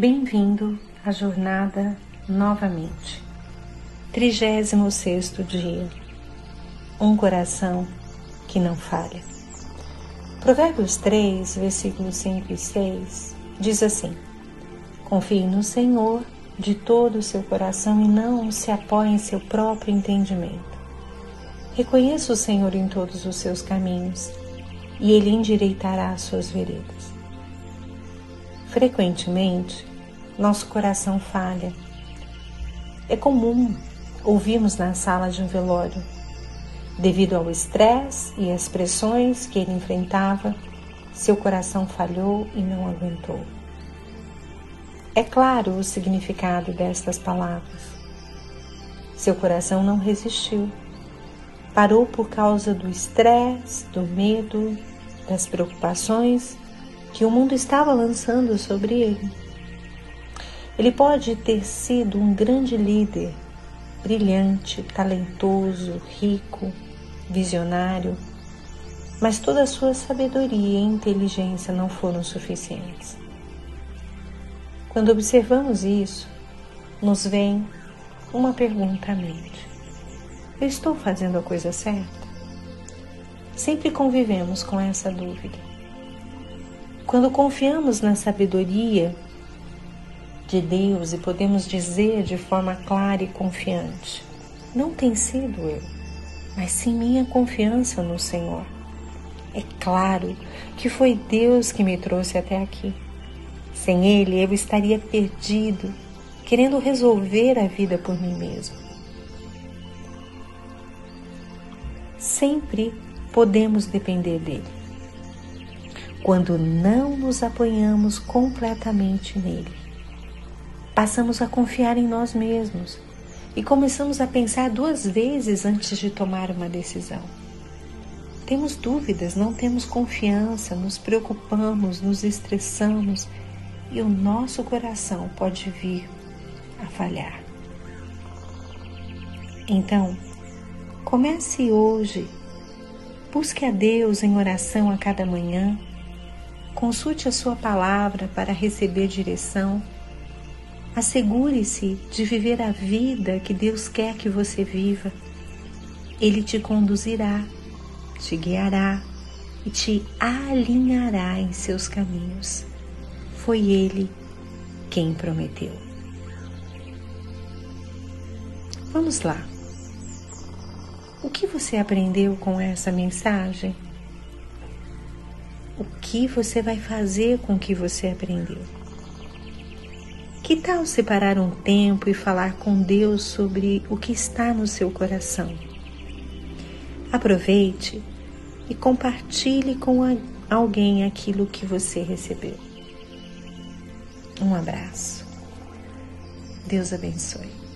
Bem-vindo à jornada novamente. 36 dia. Um coração que não falha. Provérbios 3, versículos 5 e 6 diz assim: Confie no Senhor de todo o seu coração e não se apoie em seu próprio entendimento. Reconheça o Senhor em todos os seus caminhos e ele endireitará as suas veredas. Frequentemente, nosso coração falha. É comum ouvirmos na sala de um velório, devido ao estresse e às pressões que ele enfrentava, seu coração falhou e não aguentou. É claro o significado destas palavras. Seu coração não resistiu. Parou por causa do estresse, do medo, das preocupações que o mundo estava lançando sobre ele. Ele pode ter sido um grande líder, brilhante, talentoso, rico, visionário, mas toda a sua sabedoria e inteligência não foram suficientes. Quando observamos isso, nos vem uma pergunta à mente: Eu estou fazendo a coisa certa? Sempre convivemos com essa dúvida. Quando confiamos na sabedoria de Deus e podemos dizer de forma clara e confiante: Não tem sido eu, mas sim minha confiança no Senhor. É claro que foi Deus que me trouxe até aqui. Sem Ele, eu estaria perdido, querendo resolver a vida por mim mesmo. Sempre podemos depender dele. Quando não nos apoiamos completamente nele, passamos a confiar em nós mesmos e começamos a pensar duas vezes antes de tomar uma decisão. Temos dúvidas, não temos confiança, nos preocupamos, nos estressamos e o nosso coração pode vir a falhar. Então, comece hoje, busque a Deus em oração a cada manhã, consulte a Sua palavra para receber direção Assegure-se de viver a vida que Deus quer que você viva. Ele te conduzirá, te guiará e te alinhará em seus caminhos. Foi Ele quem prometeu. Vamos lá. O que você aprendeu com essa mensagem? O que você vai fazer com o que você aprendeu? Que tal separar um tempo e falar com Deus sobre o que está no seu coração? Aproveite e compartilhe com alguém aquilo que você recebeu. Um abraço. Deus abençoe.